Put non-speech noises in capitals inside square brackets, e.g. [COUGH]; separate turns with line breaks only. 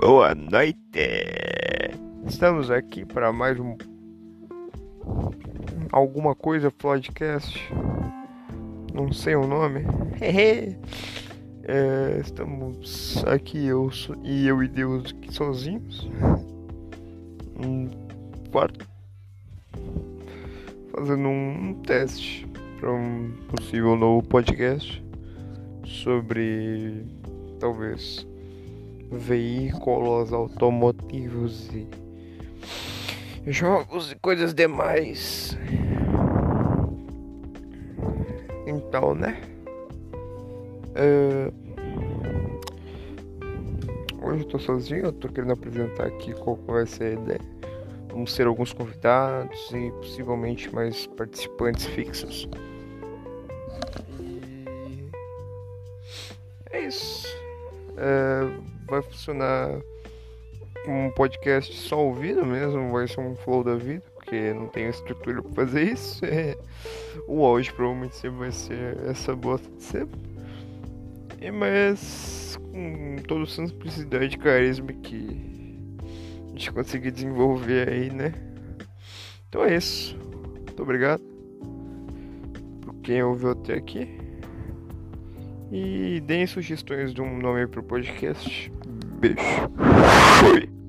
Boa noite! Estamos aqui para mais um. Alguma coisa podcast. Não sei o nome. é, estamos aqui eu e eu e Deus sozinhos. Um quarto. Fazendo um teste para um possível novo podcast sobre talvez veículos automotivos e jogos e coisas demais. Então, né? Uh, hoje eu tô sozinho, eu tô querendo apresentar aqui qual vai ser a ideia. Vamos ter alguns convidados e possivelmente mais participantes fixos. E é isso. Uh, vai funcionar um podcast só ouvido mesmo, vai ser um flow da vida, porque não tem estrutura para fazer isso. [LAUGHS] É, o áudio provavelmente sempre vai ser essa bosta de sempre. E, mas com toda simplicidade e carisma que a gente conseguir desenvolver aí, né? Então é isso. Muito obrigado por quem ouviu até aqui. E deem sugestões de um nome pro podcast. Beijo. Fui.